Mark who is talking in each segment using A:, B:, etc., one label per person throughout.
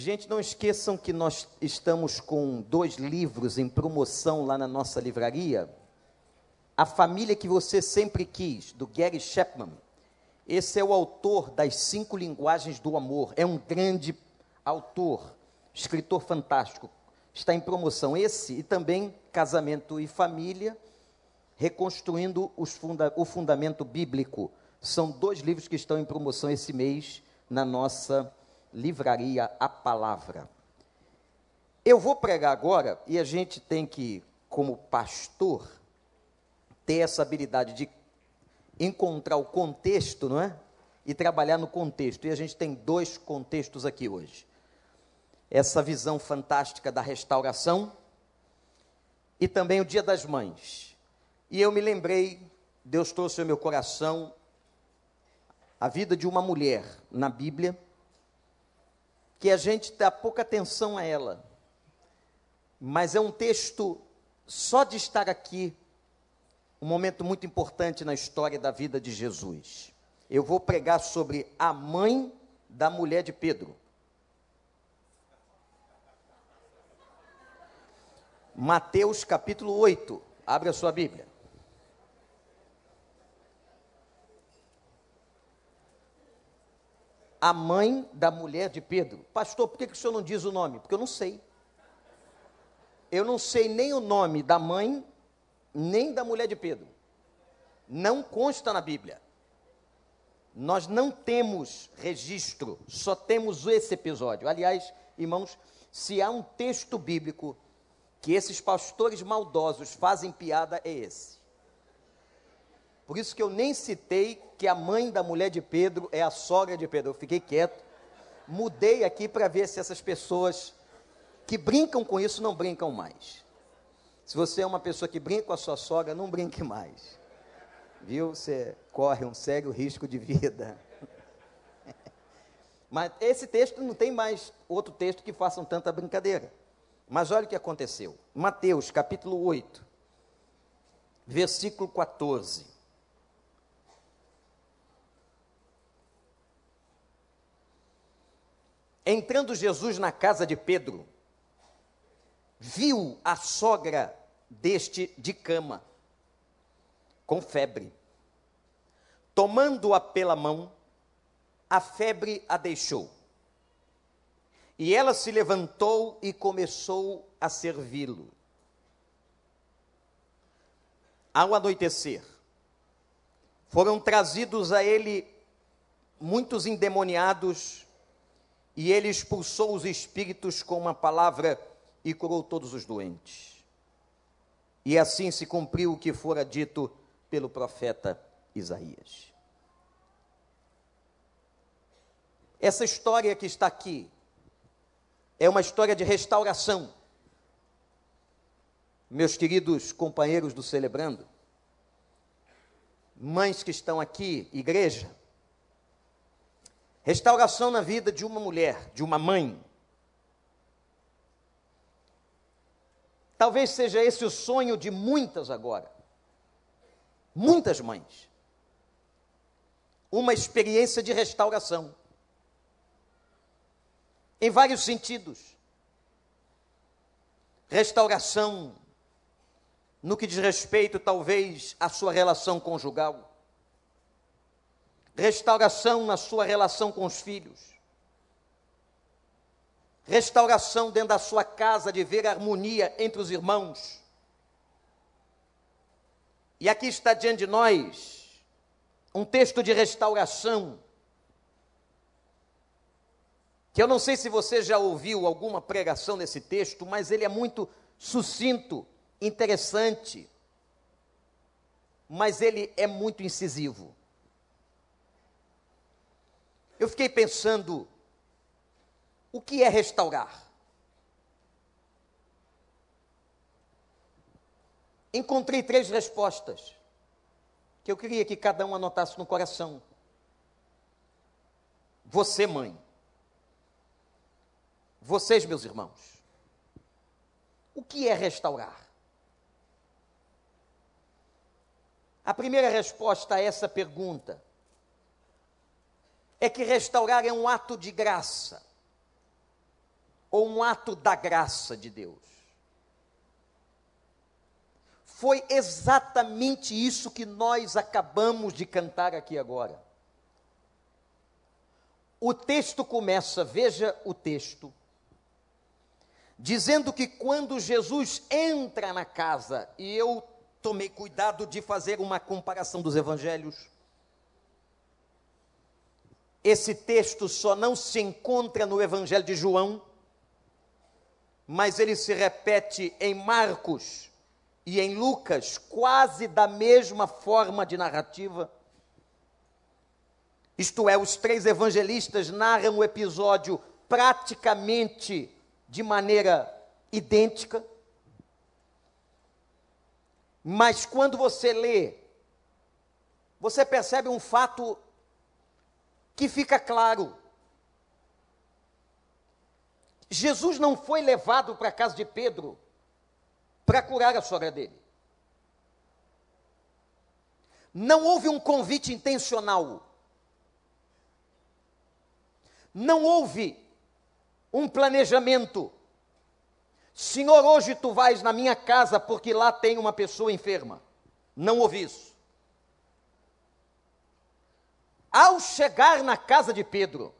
A: Gente, não esqueçam que nós estamos com dois livros em promoção lá na nossa livraria. A Família que Você Sempre Quis, do Gary Chapman. Esse é o autor das Cinco Linguagens do Amor. É um grande autor, escritor fantástico. Está em promoção esse e também Casamento e Família, reconstruindo funda o fundamento bíblico. São dois livros que estão em promoção esse mês na nossa livraria A Palavra. Eu vou pregar agora e a gente tem que, como pastor, ter essa habilidade de encontrar o contexto, não é? E trabalhar no contexto. E a gente tem dois contextos aqui hoje. Essa visão fantástica da restauração e também o Dia das Mães. E eu me lembrei, Deus trouxe ao meu coração a vida de uma mulher na Bíblia, que a gente dá pouca atenção a ela, mas é um texto só de estar aqui, um momento muito importante na história da vida de Jesus. Eu vou pregar sobre a mãe da mulher de Pedro. Mateus capítulo 8. Abre a sua Bíblia. A mãe da mulher de Pedro. Pastor, por que, que o senhor não diz o nome? Porque eu não sei. Eu não sei nem o nome da mãe, nem da mulher de Pedro. Não consta na Bíblia. Nós não temos registro, só temos esse episódio. Aliás, irmãos, se há um texto bíblico que esses pastores maldosos fazem piada é esse. Por isso que eu nem citei que a mãe da mulher de Pedro é a sogra de Pedro. Eu fiquei quieto. Mudei aqui para ver se essas pessoas que brincam com isso não brincam mais. Se você é uma pessoa que brinca com a sua sogra, não brinque mais. Viu? Você corre um sério risco de vida. Mas esse texto não tem mais outro texto que façam tanta brincadeira. Mas olha o que aconteceu. Mateus capítulo 8, versículo 14. Entrando Jesus na casa de Pedro, viu a sogra deste de cama, com febre. Tomando-a pela mão, a febre a deixou e ela se levantou e começou a servi-lo. Ao anoitecer, foram trazidos a ele muitos endemoniados, e ele expulsou os espíritos com uma palavra e curou todos os doentes. E assim se cumpriu o que fora dito pelo profeta Isaías. Essa história que está aqui é uma história de restauração. Meus queridos companheiros do Celebrando, mães que estão aqui, igreja, restauração na vida de uma mulher, de uma mãe. Talvez seja esse o sonho de muitas agora. Muitas mães. Uma experiência de restauração em vários sentidos. Restauração, no que diz respeito, talvez, à sua relação conjugal. Restauração na sua relação com os filhos. Restauração dentro da sua casa, de ver harmonia entre os irmãos. E aqui está diante de nós um texto de restauração que eu não sei se você já ouviu alguma pregação nesse texto, mas ele é muito sucinto, interessante, mas ele é muito incisivo. Eu fiquei pensando, o que é restaurar? Encontrei três respostas que eu queria que cada um anotasse no coração. Você, mãe, vocês, meus irmãos, o que é restaurar? A primeira resposta a essa pergunta é que restaurar é um ato de graça. ou um ato da graça de Deus? Foi exatamente isso que nós acabamos de cantar aqui agora. O texto começa, veja o texto, dizendo que quando Jesus entra na casa, e eu tomei cuidado de fazer uma comparação dos evangelhos, esse texto só não se encontra no evangelho de João, mas ele se repete em Marcos e em Lucas, quase da mesma forma de narrativa. Isto é, os três evangelistas narram o episódio praticamente de maneira idêntica. Mas quando você lê, você percebe um fato que fica claro. Jesus não foi levado para a casa de Pedro para curar a sogra dele. Não houve um convite intencional. Não houve um planejamento. Senhor, hoje tu vais na minha casa porque lá tem uma pessoa enferma. Não houve isso. Ao chegar na casa de Pedro,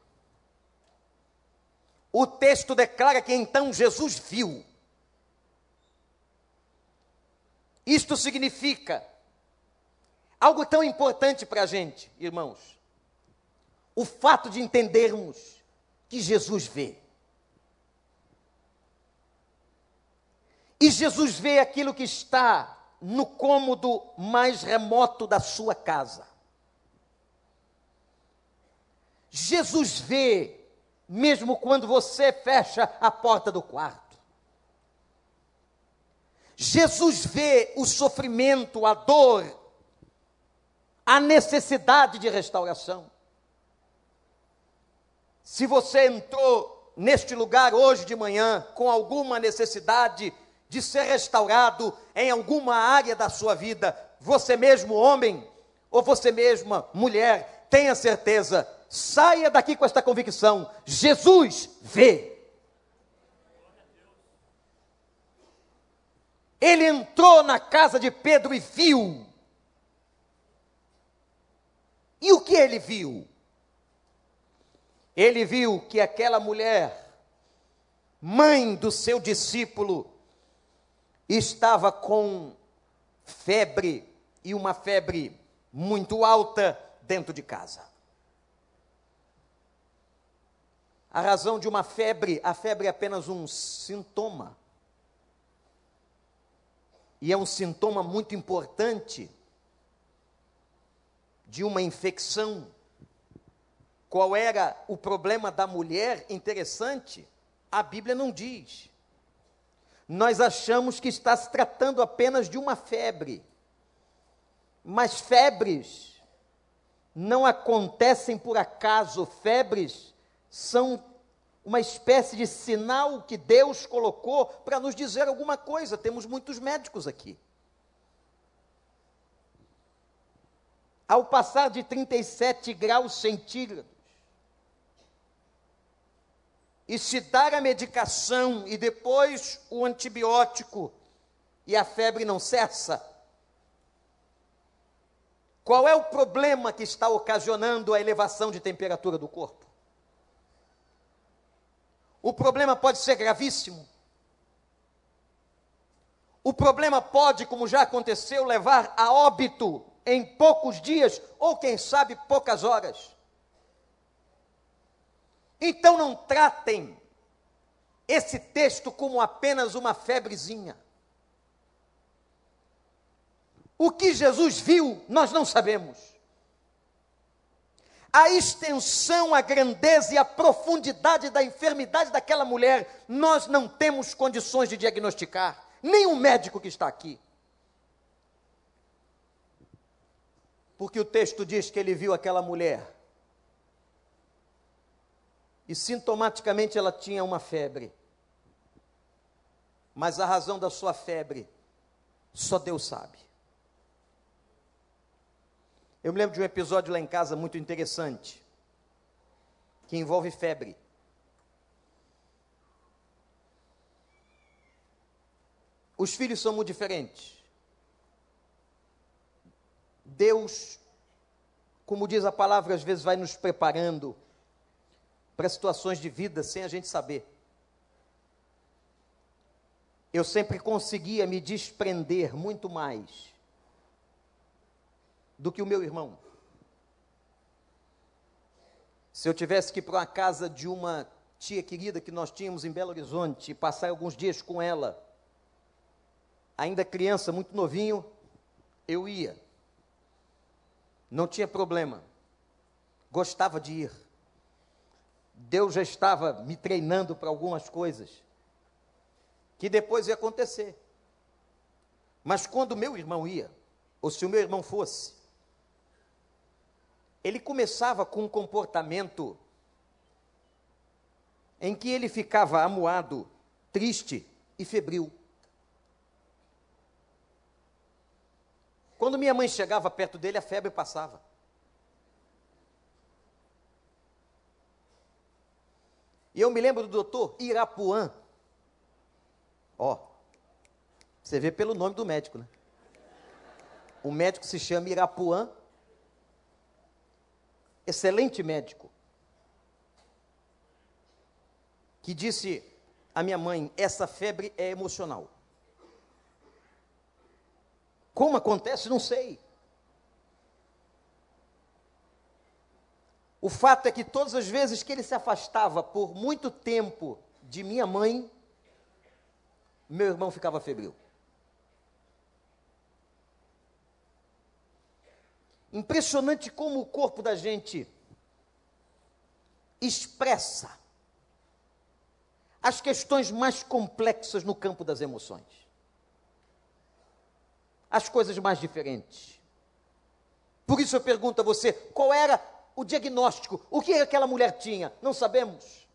A: o texto declara que então Jesus viu. Isto significa algo tão importante para a gente, irmãos o fato de entendermos que Jesus vê. E Jesus vê aquilo que está no cômodo mais remoto da sua casa. Jesus vê, mesmo quando você fecha a porta do quarto. Jesus vê o sofrimento, a dor, a necessidade de restauração. Se você entrou neste lugar hoje de manhã com alguma necessidade de ser restaurado em alguma área da sua vida, você mesmo homem ou você mesma mulher, tenha certeza, saia daqui com esta convicção: Jesus vê. Ele entrou na casa de Pedro e viu. E o que ele viu? ele viu que aquela mulher, mãe do seu discípulo, estava com febre e uma febre muito alta dentro de casa. A razão de uma febre, a febre é apenas um sintoma. E é um sintoma muito importante de uma infecção qual era o problema da mulher? Interessante, a Bíblia não diz. Nós achamos que está se tratando apenas de uma febre. Mas febres não acontecem por acaso, febres são uma espécie de sinal que Deus colocou para nos dizer alguma coisa. Temos muitos médicos aqui. Ao passar de 37 graus centígrados, e se dar a medicação e depois o antibiótico e a febre não cessa? Qual é o problema que está ocasionando a elevação de temperatura do corpo? O problema pode ser gravíssimo. O problema pode, como já aconteceu, levar a óbito em poucos dias ou, quem sabe, poucas horas. Então não tratem esse texto como apenas uma febrezinha. O que Jesus viu, nós não sabemos. A extensão, a grandeza e a profundidade da enfermidade daquela mulher, nós não temos condições de diagnosticar, nem o médico que está aqui. Porque o texto diz que ele viu aquela mulher e sintomaticamente ela tinha uma febre. Mas a razão da sua febre, só Deus sabe. Eu me lembro de um episódio lá em casa muito interessante, que envolve febre. Os filhos são muito diferentes. Deus, como diz a palavra, às vezes vai nos preparando para situações de vida sem a gente saber. Eu sempre conseguia me desprender muito mais do que o meu irmão. Se eu tivesse que ir para uma casa de uma tia querida que nós tínhamos em Belo Horizonte e passar alguns dias com ela, ainda criança, muito novinho, eu ia. Não tinha problema. Gostava de ir. Deus já estava me treinando para algumas coisas que depois ia acontecer. Mas quando meu irmão ia, ou se o meu irmão fosse, ele começava com um comportamento em que ele ficava amuado, triste e febril. Quando minha mãe chegava perto dele, a febre passava. E eu me lembro do doutor Irapuã. Ó, você vê pelo nome do médico, né? O médico se chama Irapuã. Excelente médico. que disse à minha mãe: essa febre é emocional. Como acontece, não sei. O fato é que todas as vezes que ele se afastava por muito tempo de minha mãe, meu irmão ficava febril. Impressionante como o corpo da gente expressa as questões mais complexas no campo das emoções. As coisas mais diferentes. Por isso eu pergunto a você: qual era o diagnóstico? O que aquela mulher tinha? Não sabemos.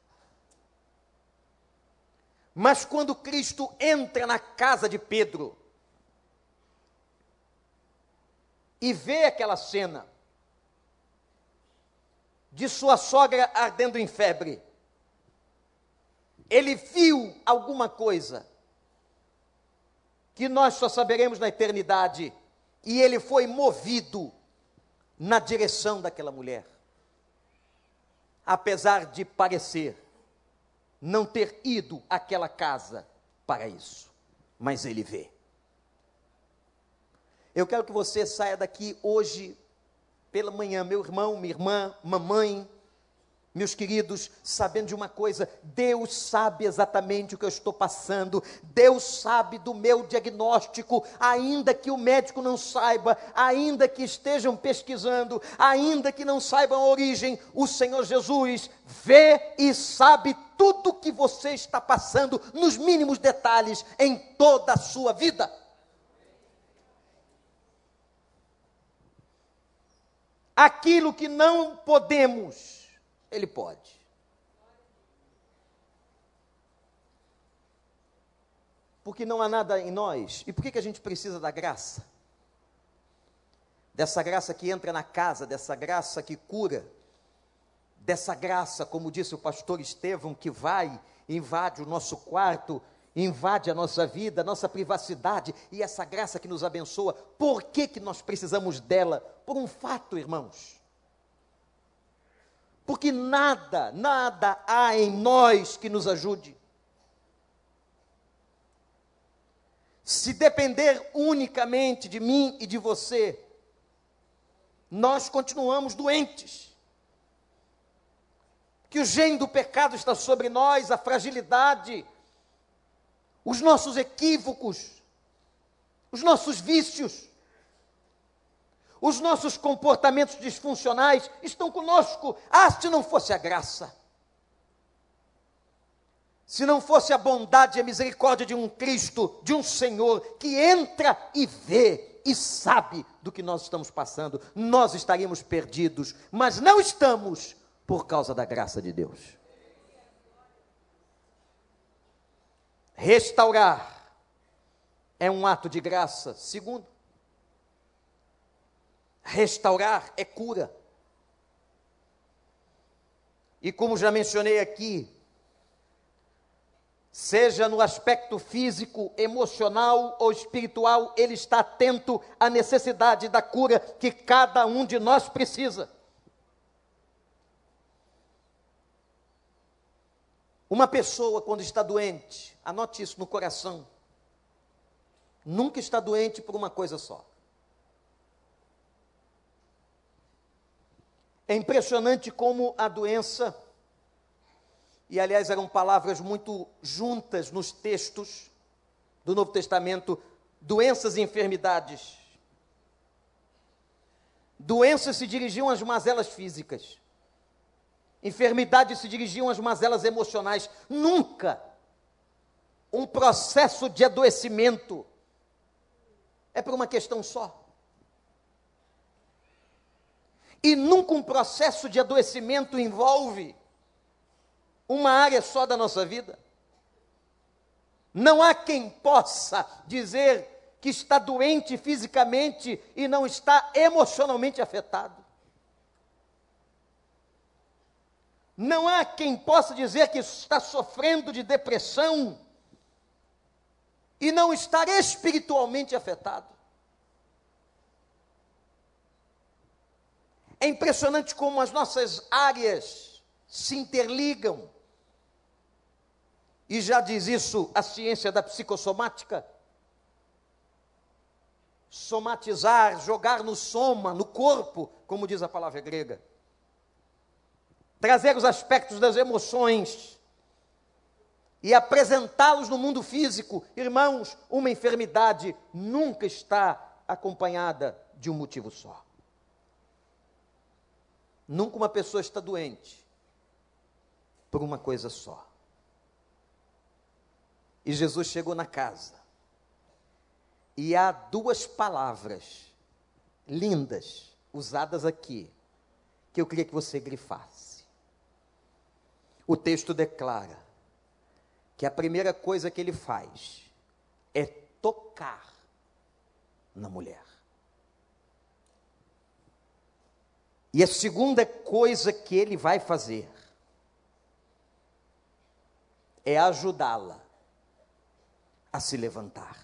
A: Mas quando Cristo entra na casa de Pedro e vê aquela cena de sua sogra ardendo em febre, ele viu alguma coisa que nós só saberemos na eternidade, e ele foi movido na direção daquela mulher. Apesar de parecer não ter ido àquela casa para isso, mas ele vê. Eu quero que você saia daqui hoje pela manhã, meu irmão, minha irmã, mamãe, meus queridos, sabendo de uma coisa, Deus sabe exatamente o que eu estou passando, Deus sabe do meu diagnóstico, ainda que o médico não saiba, ainda que estejam pesquisando, ainda que não saibam a origem, o Senhor Jesus vê e sabe tudo o que você está passando, nos mínimos detalhes, em toda a sua vida. Aquilo que não podemos ele pode. Porque não há nada em nós. E por que, que a gente precisa da graça? Dessa graça que entra na casa, dessa graça que cura, dessa graça, como disse o pastor Estevão, que vai, invade o nosso quarto, invade a nossa vida, a nossa privacidade, e essa graça que nos abençoa, por que, que nós precisamos dela? Por um fato, irmãos. Porque nada, nada há em nós que nos ajude. Se depender unicamente de mim e de você, nós continuamos doentes. Que o gene do pecado está sobre nós, a fragilidade, os nossos equívocos, os nossos vícios os nossos comportamentos disfuncionais estão conosco. Ah, se não fosse a graça, se não fosse a bondade e a misericórdia de um Cristo, de um Senhor, que entra e vê e sabe do que nós estamos passando, nós estaríamos perdidos, mas não estamos por causa da graça de Deus. Restaurar é um ato de graça. Segundo, Restaurar é cura. E como já mencionei aqui, seja no aspecto físico, emocional ou espiritual, ele está atento à necessidade da cura que cada um de nós precisa. Uma pessoa, quando está doente, anote isso no coração, nunca está doente por uma coisa só. É impressionante como a doença e aliás eram palavras muito juntas nos textos do Novo Testamento, doenças e enfermidades. Doenças se dirigiam às mazelas físicas. Enfermidades se dirigiam às mazelas emocionais. Nunca um processo de adoecimento é por uma questão só. E nunca um processo de adoecimento envolve uma área só da nossa vida. Não há quem possa dizer que está doente fisicamente e não está emocionalmente afetado. Não há quem possa dizer que está sofrendo de depressão e não estar espiritualmente afetado. É impressionante como as nossas áreas se interligam. E já diz isso a ciência da psicossomática. Somatizar, jogar no soma, no corpo, como diz a palavra grega. Trazer os aspectos das emoções e apresentá-los no mundo físico. Irmãos, uma enfermidade nunca está acompanhada de um motivo só. Nunca uma pessoa está doente por uma coisa só. E Jesus chegou na casa. E há duas palavras lindas usadas aqui que eu queria que você grifasse. O texto declara que a primeira coisa que ele faz é tocar na mulher. E a segunda coisa que ele vai fazer é ajudá-la a se levantar.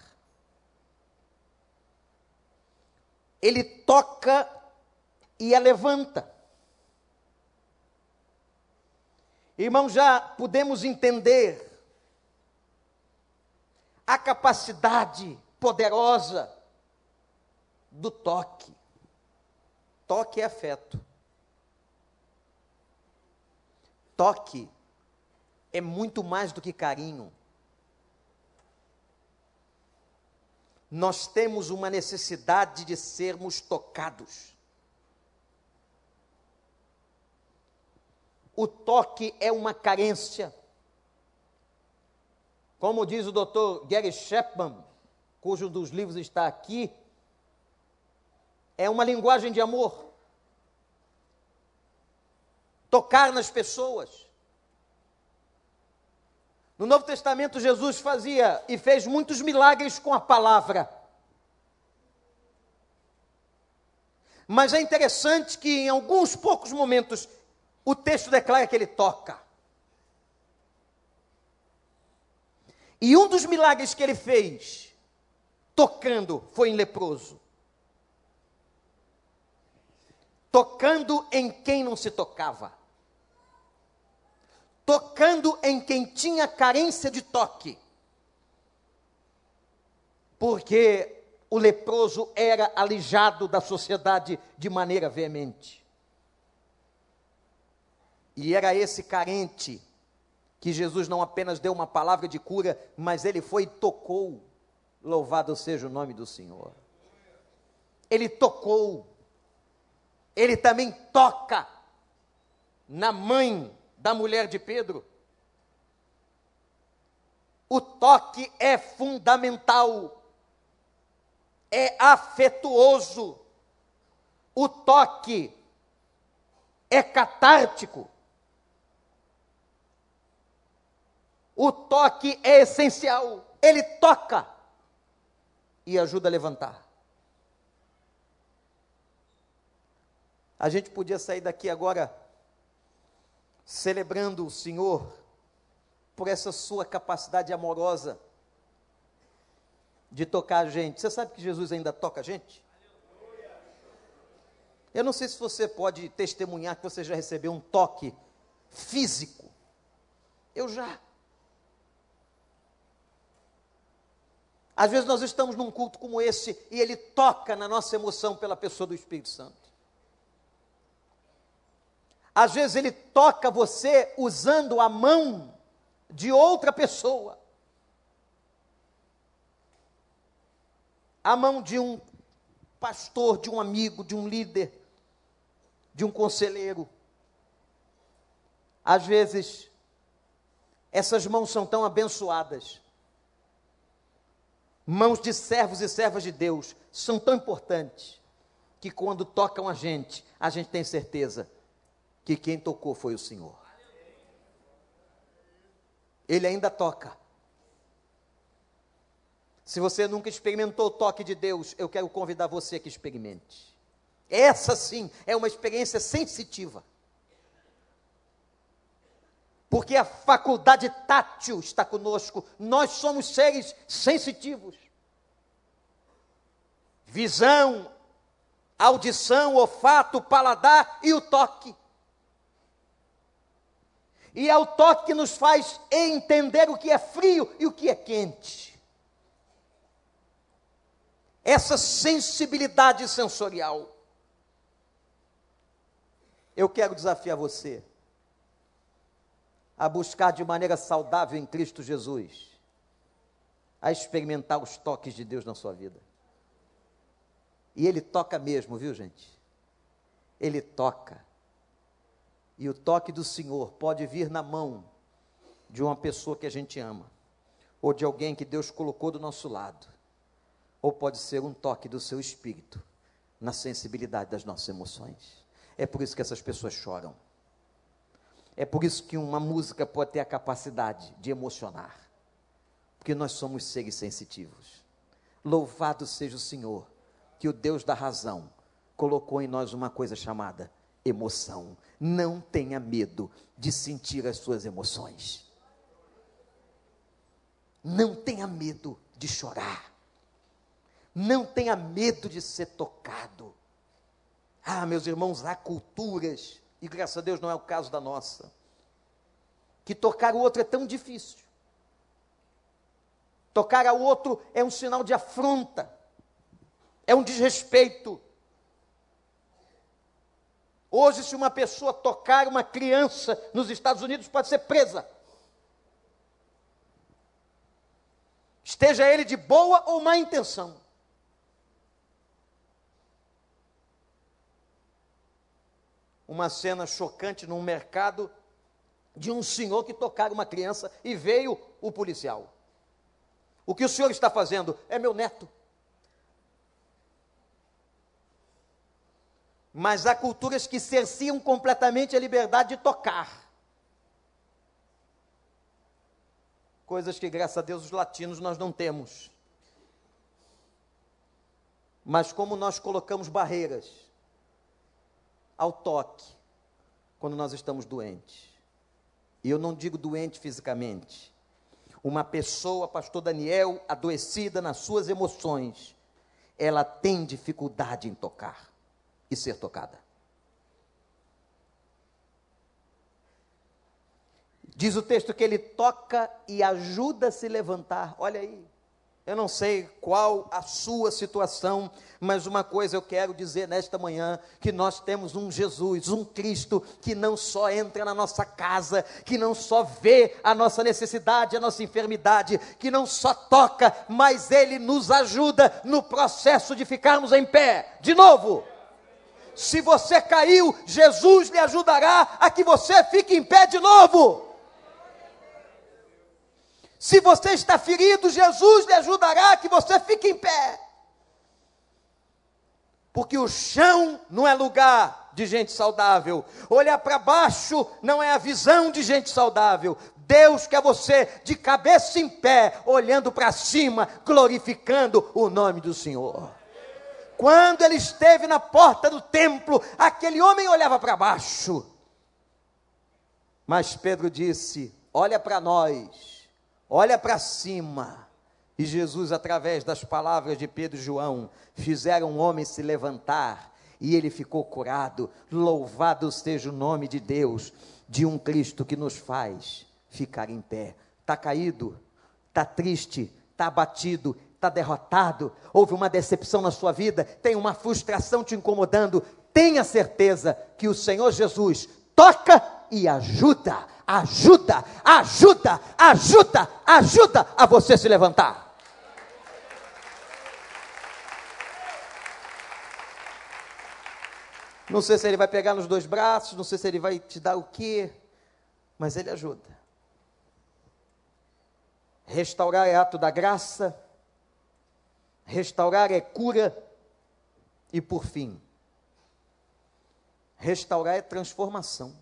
A: Ele toca e a levanta. Irmão, já podemos entender a capacidade poderosa do toque. Toque é afeto. Toque é muito mais do que carinho. nós temos uma necessidade de sermos tocados. O toque é uma carência. Como diz o Dr. Gary Chapman, cujo dos livros está aqui, é uma linguagem de amor. Tocar nas pessoas. No Novo Testamento, Jesus fazia e fez muitos milagres com a palavra. Mas é interessante que em alguns poucos momentos o texto declara que ele toca. E um dos milagres que ele fez, tocando, foi em leproso. Tocando em quem não se tocava tocando em quem tinha carência de toque. Porque o leproso era alijado da sociedade de maneira veemente. E era esse carente que Jesus não apenas deu uma palavra de cura, mas ele foi e tocou. Louvado seja o nome do Senhor. Ele tocou. Ele também toca na mãe da mulher de Pedro. O toque é fundamental, é afetuoso, o toque é catártico, o toque é essencial, ele toca e ajuda a levantar. A gente podia sair daqui agora celebrando o Senhor por essa sua capacidade amorosa de tocar a gente. Você sabe que Jesus ainda toca a gente? Eu não sei se você pode testemunhar que você já recebeu um toque físico. Eu já. Às vezes nós estamos num culto como esse e ele toca na nossa emoção pela pessoa do Espírito Santo. Às vezes ele toca você usando a mão de outra pessoa. A mão de um pastor, de um amigo, de um líder, de um conselheiro. Às vezes, essas mãos são tão abençoadas mãos de servos e servas de Deus são tão importantes que quando tocam a gente, a gente tem certeza que quem tocou foi o Senhor. Ele ainda toca. Se você nunca experimentou o toque de Deus, eu quero convidar você que experimente. Essa sim é uma experiência sensitiva. Porque a faculdade tátil está conosco. Nós somos seres sensitivos. Visão, audição, olfato, paladar e o toque. E é o toque que nos faz entender o que é frio e o que é quente. Essa sensibilidade sensorial. Eu quero desafiar você a buscar de maneira saudável em Cristo Jesus, a experimentar os toques de Deus na sua vida. E Ele toca mesmo, viu gente? Ele toca. E o toque do Senhor pode vir na mão de uma pessoa que a gente ama, ou de alguém que Deus colocou do nosso lado, ou pode ser um toque do seu espírito na sensibilidade das nossas emoções. É por isso que essas pessoas choram. É por isso que uma música pode ter a capacidade de emocionar, porque nós somos seres sensitivos. Louvado seja o Senhor, que o Deus da razão colocou em nós uma coisa chamada emoção. Não tenha medo de sentir as suas emoções. Não tenha medo de chorar. Não tenha medo de ser tocado. Ah, meus irmãos, há culturas e graças a Deus não é o caso da nossa, que tocar o outro é tão difícil. Tocar ao outro é um sinal de afronta, é um desrespeito. Hoje, se uma pessoa tocar uma criança nos Estados Unidos, pode ser presa. Esteja ele de boa ou má intenção. Uma cena chocante num mercado de um senhor que tocara uma criança e veio o policial. O que o senhor está fazendo? É meu neto. Mas há culturas que cerciam completamente a liberdade de tocar. Coisas que, graças a Deus, os latinos nós não temos. Mas como nós colocamos barreiras, ao toque quando nós estamos doentes. E eu não digo doente fisicamente. Uma pessoa, pastor Daniel, adoecida nas suas emoções, ela tem dificuldade em tocar e ser tocada. Diz o texto que ele toca e ajuda a se levantar. Olha aí. Eu não sei qual a sua situação, mas uma coisa eu quero dizer nesta manhã: que nós temos um Jesus, um Cristo, que não só entra na nossa casa, que não só vê a nossa necessidade, a nossa enfermidade, que não só toca, mas ele nos ajuda no processo de ficarmos em pé. De novo. Se você caiu, Jesus lhe ajudará a que você fique em pé de novo. Se você está ferido, Jesus lhe ajudará que você fique em pé. Porque o chão não é lugar de gente saudável. Olhar para baixo não é a visão de gente saudável. Deus quer você de cabeça em pé, olhando para cima, glorificando o nome do Senhor. Quando ele esteve na porta do templo, aquele homem olhava para baixo. Mas Pedro disse: olha para nós, olha para cima. E Jesus, através das palavras de Pedro e João, fizeram o homem se levantar e ele ficou curado. Louvado seja o nome de Deus, de um Cristo que nos faz ficar em pé. Está caído, está triste, está abatido, está derrotado, houve uma decepção na sua vida, tem uma frustração te incomodando. Tenha certeza que o Senhor Jesus toca e ajuda, ajuda, ajuda, ajuda, ajuda a você se levantar. Não sei se ele vai pegar nos dois braços, não sei se ele vai te dar o quê, mas ele ajuda. Restaurar é ato da graça, restaurar é cura, e por fim, restaurar é transformação.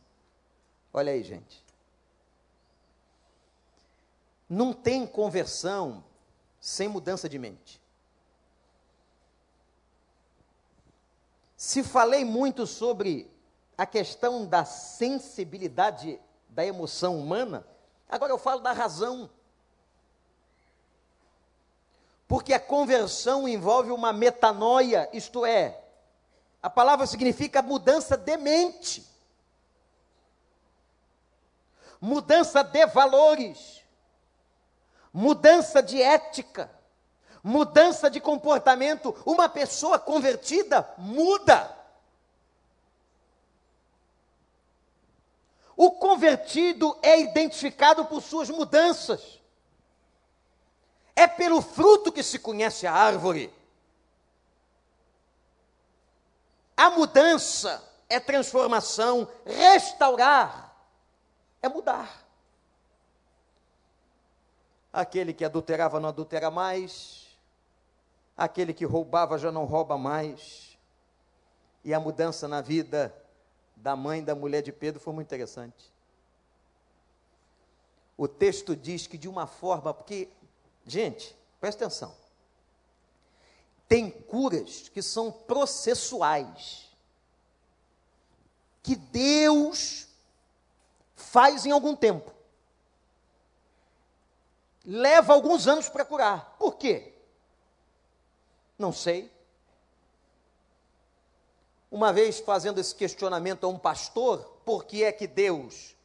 A: Olha aí, gente. Não tem conversão sem mudança de mente. Se falei muito sobre a questão da sensibilidade da emoção humana, agora eu falo da razão. Porque a conversão envolve uma metanoia, isto é, a palavra significa mudança de mente, mudança de valores, mudança de ética mudança de comportamento. Uma pessoa convertida muda. O convertido é identificado por suas mudanças. É pelo fruto que se conhece a árvore. A mudança é transformação, restaurar é mudar. Aquele que adulterava não adultera mais, aquele que roubava já não rouba mais. E a mudança na vida da mãe da mulher de Pedro foi muito interessante. O texto diz que de uma forma, porque, gente, presta atenção. Tem curas que são processuais. Que Deus faz em algum tempo. Leva alguns anos para curar. Por quê? Não sei. Uma vez fazendo esse questionamento a um pastor, por que é que Deus,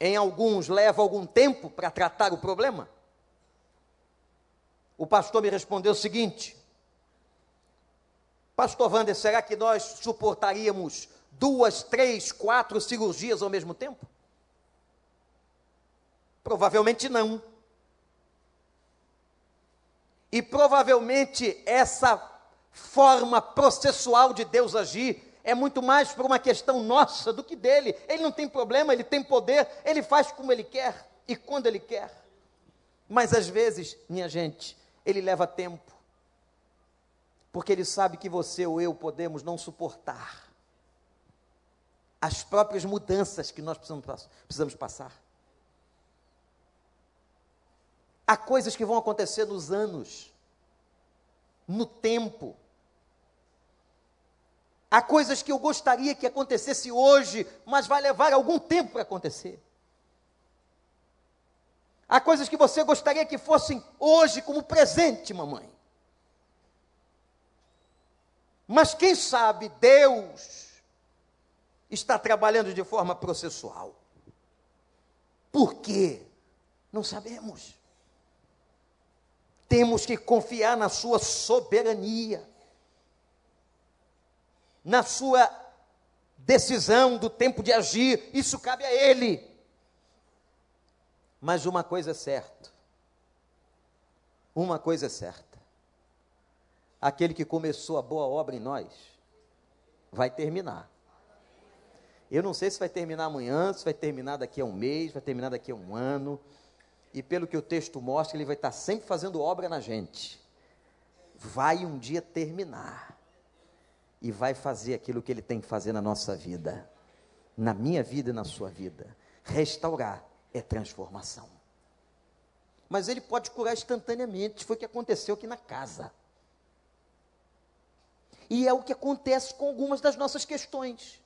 A: em alguns, leva algum tempo para tratar o problema? O pastor me respondeu o seguinte: Pastor Wander, será que nós suportaríamos duas, três, quatro cirurgias ao mesmo tempo? Provavelmente não. E provavelmente essa forma processual de Deus agir é muito mais por uma questão nossa do que dele. Ele não tem problema, ele tem poder, ele faz como ele quer e quando ele quer. Mas às vezes, minha gente, ele leva tempo. Porque ele sabe que você ou eu podemos não suportar as próprias mudanças que nós precisamos, precisamos passar. Há coisas que vão acontecer nos anos, no tempo. Há coisas que eu gostaria que acontecesse hoje, mas vai levar algum tempo para acontecer. Há coisas que você gostaria que fossem hoje como presente, mamãe. Mas quem sabe Deus está trabalhando de forma processual. Por quê? Não sabemos temos que confiar na Sua soberania, na Sua decisão do tempo de agir, isso cabe a Ele. Mas uma coisa é certa, uma coisa é certa: aquele que começou a boa obra em nós, vai terminar. Eu não sei se vai terminar amanhã, se vai terminar daqui a um mês, vai terminar daqui a um ano e pelo que o texto mostra, ele vai estar sempre fazendo obra na gente. Vai um dia terminar e vai fazer aquilo que ele tem que fazer na nossa vida, na minha vida e na sua vida. Restaurar é transformação. Mas ele pode curar instantaneamente, foi o que aconteceu aqui na casa. E é o que acontece com algumas das nossas questões.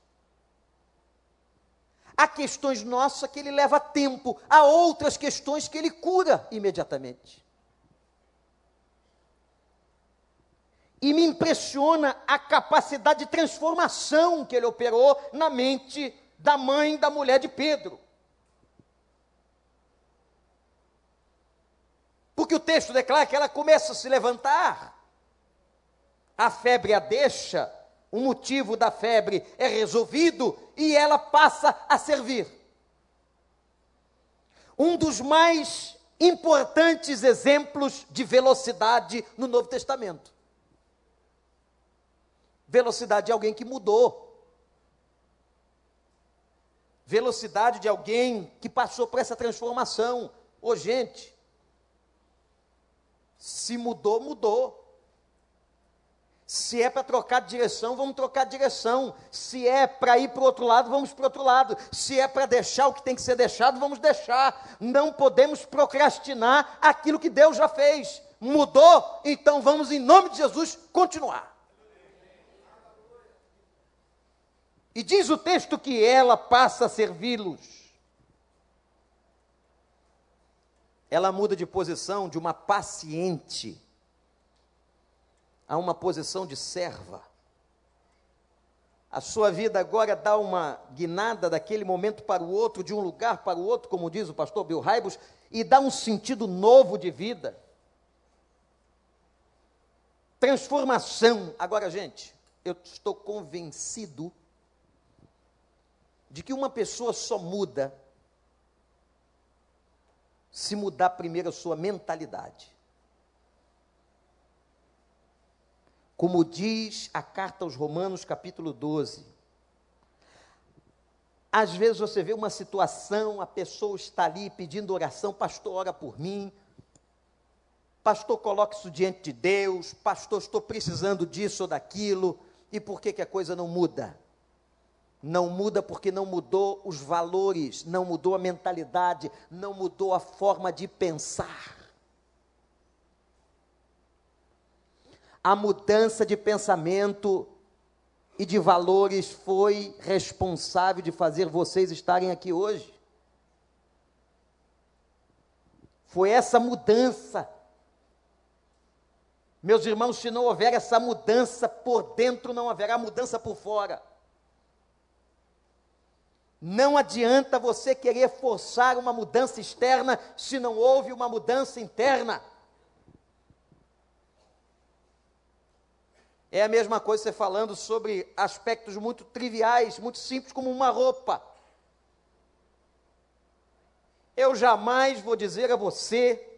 A: Há questões nossas que ele leva tempo, há outras questões que ele cura imediatamente. E me impressiona a capacidade de transformação que ele operou na mente da mãe da mulher de Pedro. Porque o texto declara que ela começa a se levantar. A febre a deixa, o motivo da febre é resolvido e ela passa a servir. Um dos mais importantes exemplos de velocidade no Novo Testamento. Velocidade de alguém que mudou. Velocidade de alguém que passou por essa transformação. Ô, gente, se mudou, mudou. Se é para trocar de direção, vamos trocar de direção. Se é para ir para o outro lado, vamos para o outro lado. Se é para deixar o que tem que ser deixado, vamos deixar. Não podemos procrastinar aquilo que Deus já fez. Mudou, então vamos, em nome de Jesus, continuar. E diz o texto que ela passa a servi-los. Ela muda de posição de uma paciente a uma posição de serva. A sua vida agora dá uma guinada daquele momento para o outro, de um lugar para o outro, como diz o pastor Bill Raibos, e dá um sentido novo de vida. Transformação. Agora, gente, eu estou convencido de que uma pessoa só muda se mudar primeiro a sua mentalidade. Como diz a carta aos Romanos, capítulo 12. Às vezes você vê uma situação, a pessoa está ali pedindo oração, pastor, ora por mim. Pastor, coloque isso diante de Deus. Pastor, estou precisando disso ou daquilo. E por que, que a coisa não muda? Não muda porque não mudou os valores, não mudou a mentalidade, não mudou a forma de pensar. A mudança de pensamento e de valores foi responsável de fazer vocês estarem aqui hoje. Foi essa mudança. Meus irmãos, se não houver essa mudança por dentro, não haverá mudança por fora. Não adianta você querer forçar uma mudança externa se não houve uma mudança interna. É a mesma coisa você falando sobre aspectos muito triviais, muito simples, como uma roupa. Eu jamais vou dizer a você,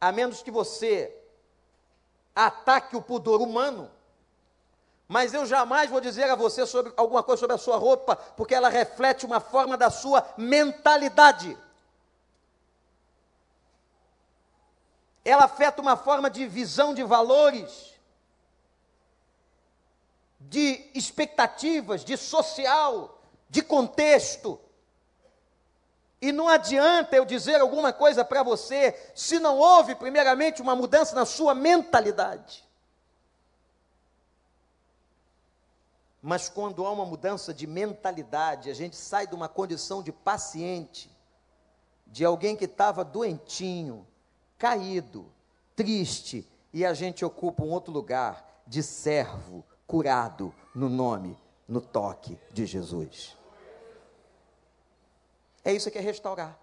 A: a menos que você ataque o pudor humano, mas eu jamais vou dizer a você sobre alguma coisa sobre a sua roupa, porque ela reflete uma forma da sua mentalidade. Ela afeta uma forma de visão de valores, de expectativas, de social, de contexto. E não adianta eu dizer alguma coisa para você se não houve, primeiramente, uma mudança na sua mentalidade. Mas quando há uma mudança de mentalidade, a gente sai de uma condição de paciente, de alguém que estava doentinho, caído, triste, e a gente ocupa um outro lugar de servo, curado no nome, no toque de Jesus. É isso que é restaurar.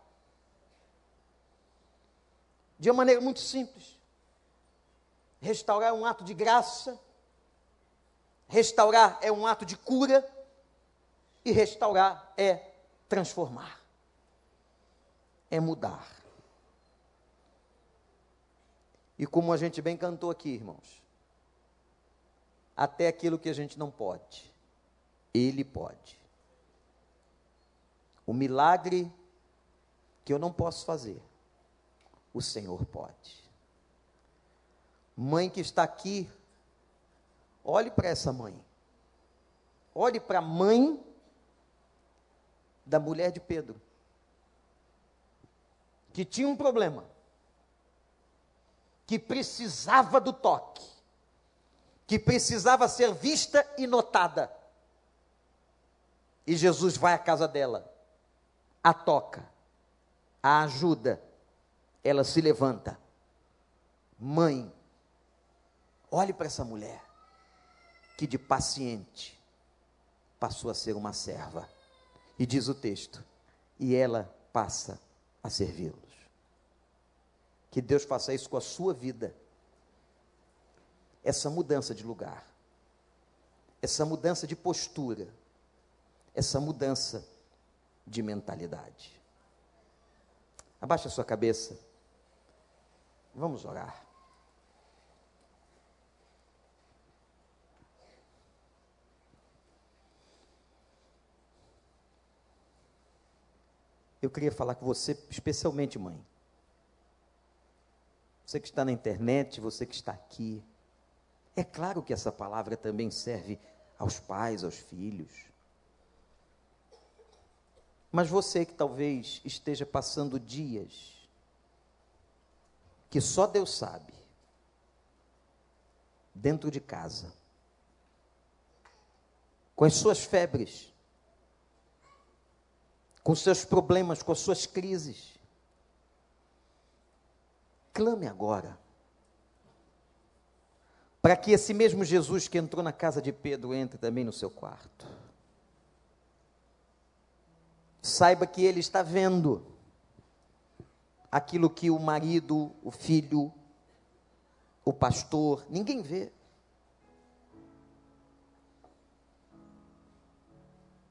A: De uma maneira muito simples. Restaurar é um ato de graça Restaurar é um ato de cura e restaurar é transformar, é mudar. E como a gente bem cantou aqui, irmãos, até aquilo que a gente não pode, Ele pode. O milagre que eu não posso fazer, o Senhor pode. Mãe que está aqui Olhe para essa mãe. Olhe para a mãe da mulher de Pedro, que tinha um problema, que precisava do toque, que precisava ser vista e notada. E Jesus vai à casa dela, a toca, a ajuda, ela se levanta. Mãe, olhe para essa mulher, que de paciente passou a ser uma serva. E diz o texto, e ela passa a servi-los. Que Deus faça isso com a sua vida. Essa mudança de lugar, essa mudança de postura, essa mudança de mentalidade. Abaixa a sua cabeça. Vamos orar. Eu queria falar com você, especialmente mãe. Você que está na internet, você que está aqui. É claro que essa palavra também serve aos pais, aos filhos. Mas você que talvez esteja passando dias que só Deus sabe, dentro de casa, com as suas febres, com seus problemas, com as suas crises. Clame agora, para que esse mesmo Jesus que entrou na casa de Pedro entre também no seu quarto saiba que ele está vendo aquilo que o marido, o filho, o pastor, ninguém vê.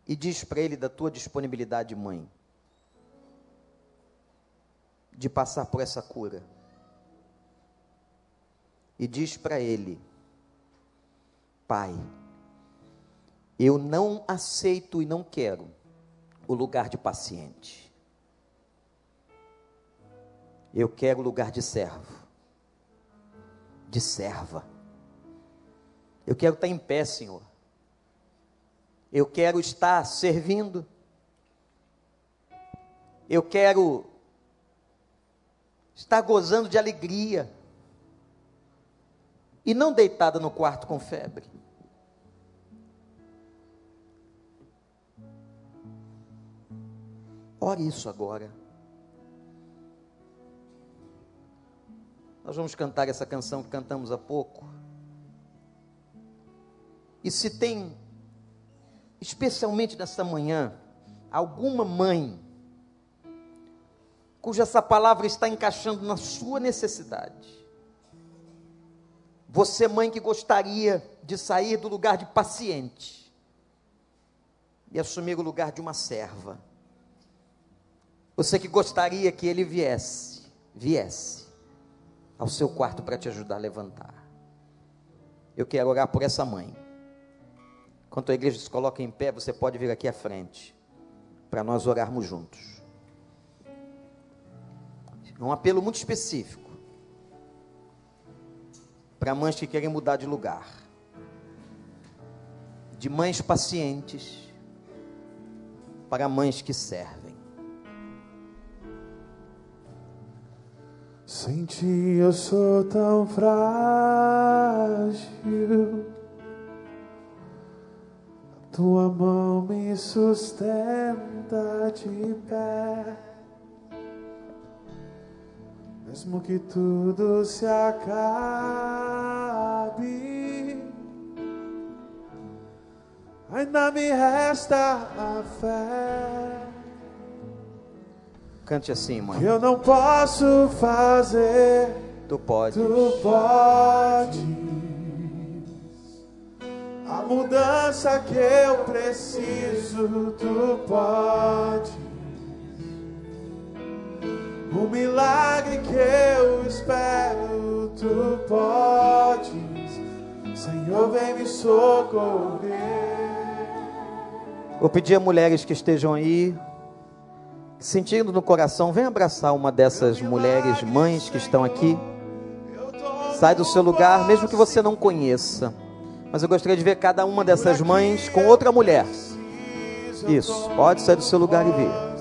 A: E diz para ele da tua disponibilidade, mãe, de passar por essa cura. E diz para ele, pai, eu não aceito e não quero o lugar de paciente. Eu quero o lugar de servo, de serva. Eu quero estar em pé, Senhor. Eu quero estar servindo. Eu quero estar gozando de alegria. E não deitada no quarto com febre. Ore isso agora. Nós vamos cantar essa canção que cantamos há pouco. E se tem, especialmente nessa manhã, alguma mãe cuja essa palavra está encaixando na sua necessidade. Você, mãe, que gostaria de sair do lugar de paciente e assumir o lugar de uma serva você que gostaria que ele viesse, viesse ao seu quarto para te ajudar a levantar. Eu quero orar por essa mãe. Enquanto a igreja se coloca em pé, você pode vir aqui à frente para nós orarmos juntos. É um apelo muito específico para mães que querem mudar de lugar, de mães pacientes para mães que servem.
B: Sem ti eu sou tão frágil. Tua mão me sustenta de pé. Mesmo que tudo se acabe, ainda me resta a fé.
A: Cante assim, mãe.
B: Eu não posso fazer.
A: Tu pode.
B: Tu pode. A mudança que eu preciso, tu pode. O milagre que eu espero, tu podes. Senhor, vem me socorrer.
A: Vou pedir a mulheres que estejam aí, sentindo no coração, vem abraçar uma dessas mulheres, mães que estão aqui. Sai do seu lugar, mesmo que você não conheça. Mas eu gostaria de ver cada uma dessas mães com outra mulher. Isso, pode sair do seu lugar e vir.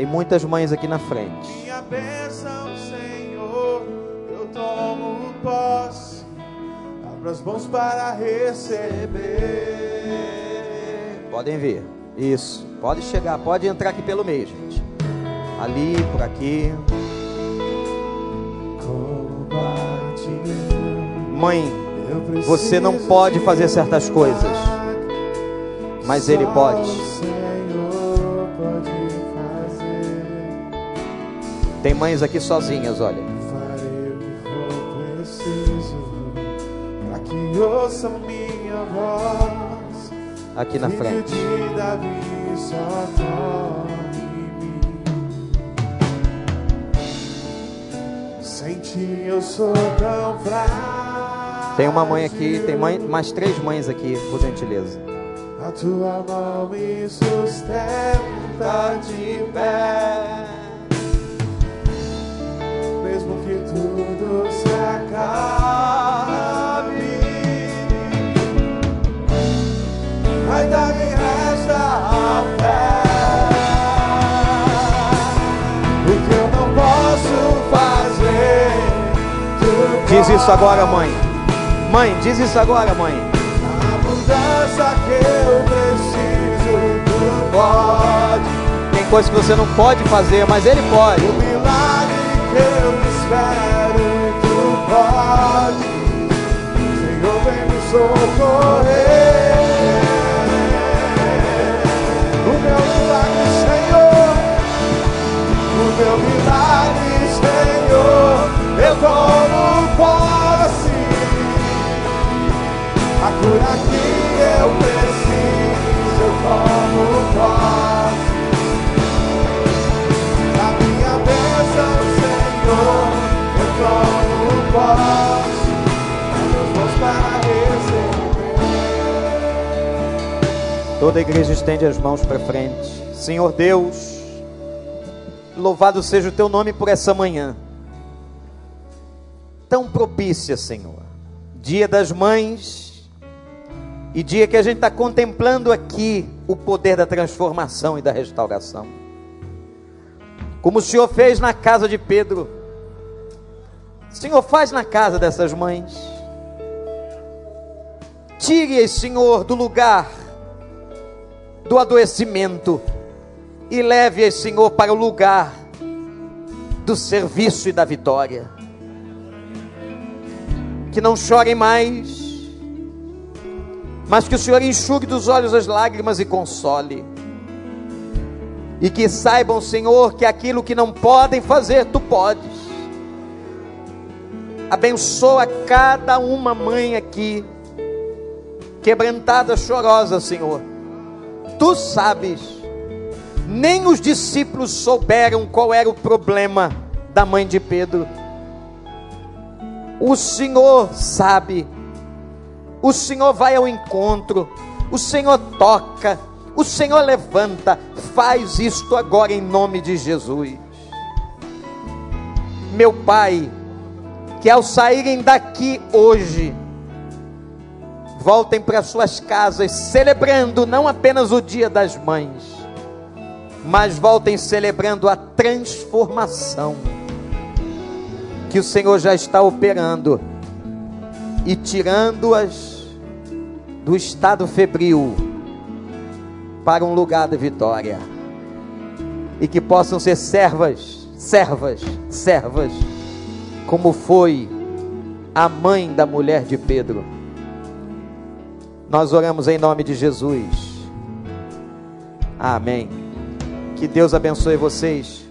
A: Tem muitas mães aqui na frente.
B: Minha bênção, Senhor, eu tomo posse. Abra as mãos para receber.
A: Podem vir. Isso. Pode chegar, pode entrar aqui pelo meio, gente. Ali, por aqui. Mãe, você não pode fazer certas coisas, mas Ele pode. Tem mães aqui sozinhas, olha.
B: Farei o que for preciso para que ouçam minha voz.
A: Aqui na frente.
B: Sem ti eu sou tão fraco.
A: Tem uma mãe aqui, tem mãe, mais três mães aqui, por gentileza.
B: A tua mão me sustenta de pé.
A: Diz isso agora, mãe. Mãe, diz isso agora, mãe.
B: A mudança que eu preciso, tu pode.
A: Tem coisa que você não pode fazer, mas ele pode.
B: O milagre que eu espero, tu pode. Senhor, vem me socorrer. O meu milagre, Senhor. O meu milagre, Senhor. Eu tomo posse. A cura que eu preciso,
A: Toda a igreja estende as mãos para frente. Senhor Deus, louvado seja o teu nome por essa manhã. Tão propícia, Senhor. Dia das mães e dia que a gente está contemplando aqui o poder da transformação e da restauração. Como o Senhor fez na casa de Pedro. Senhor, faz na casa dessas mães. Tire-as, Senhor, do lugar do adoecimento e leve-as, Senhor, para o lugar do serviço e da vitória. Que não chorem mais, mas que o Senhor enxugue dos olhos as lágrimas e console. E que saibam, Senhor, que aquilo que não podem fazer, tu podes. Abençoa cada uma mãe aqui, quebrantada, chorosa, Senhor. Tu sabes, nem os discípulos souberam qual era o problema da mãe de Pedro. O Senhor sabe, o Senhor vai ao encontro, o Senhor toca, o Senhor levanta, faz isto agora em nome de Jesus. Meu Pai, que ao saírem daqui hoje, voltem para suas casas celebrando não apenas o Dia das Mães, mas voltem celebrando a transformação que o Senhor já está operando e tirando-as do estado febril para um lugar de vitória. E que possam ser servas, servas, servas, como foi a mãe da mulher de Pedro. Nós oramos em nome de Jesus. Amém. Que Deus abençoe vocês.